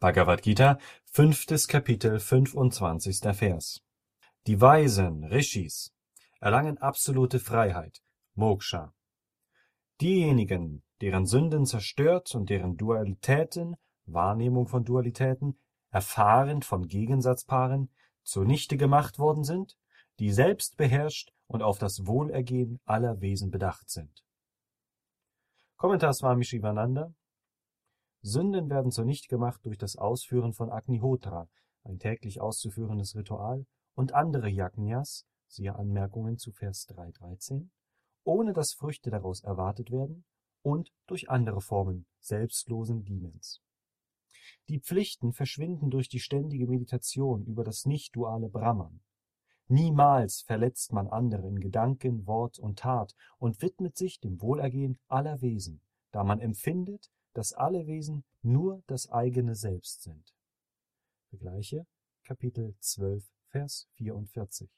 Bhagavad Gita, fünftes Kapitel, 25. Vers. Die Weisen, Rishis, erlangen absolute Freiheit, Moksha. Diejenigen, deren Sünden zerstört und deren Dualitäten, Wahrnehmung von Dualitäten, erfahren von Gegensatzpaaren, zunichte gemacht worden sind, die selbst beherrscht und auf das Wohlergehen aller Wesen bedacht sind. Kommentar Swami Shivananda Sünden werden zunichte gemacht durch das Ausführen von Agnihotra, ein täglich auszuführendes Ritual, und andere Yajnas (siehe Anmerkungen zu Vers 3.13), ohne dass Früchte daraus erwartet werden, und durch andere Formen selbstlosen Dienens. Die Pflichten verschwinden durch die ständige Meditation über das nicht-duale Brahman. Niemals verletzt man andere in Gedanken, Wort und Tat und widmet sich dem Wohlergehen aller Wesen, da man empfindet dass alle Wesen nur das eigene Selbst sind. Vergleiche Kapitel 12, Vers 44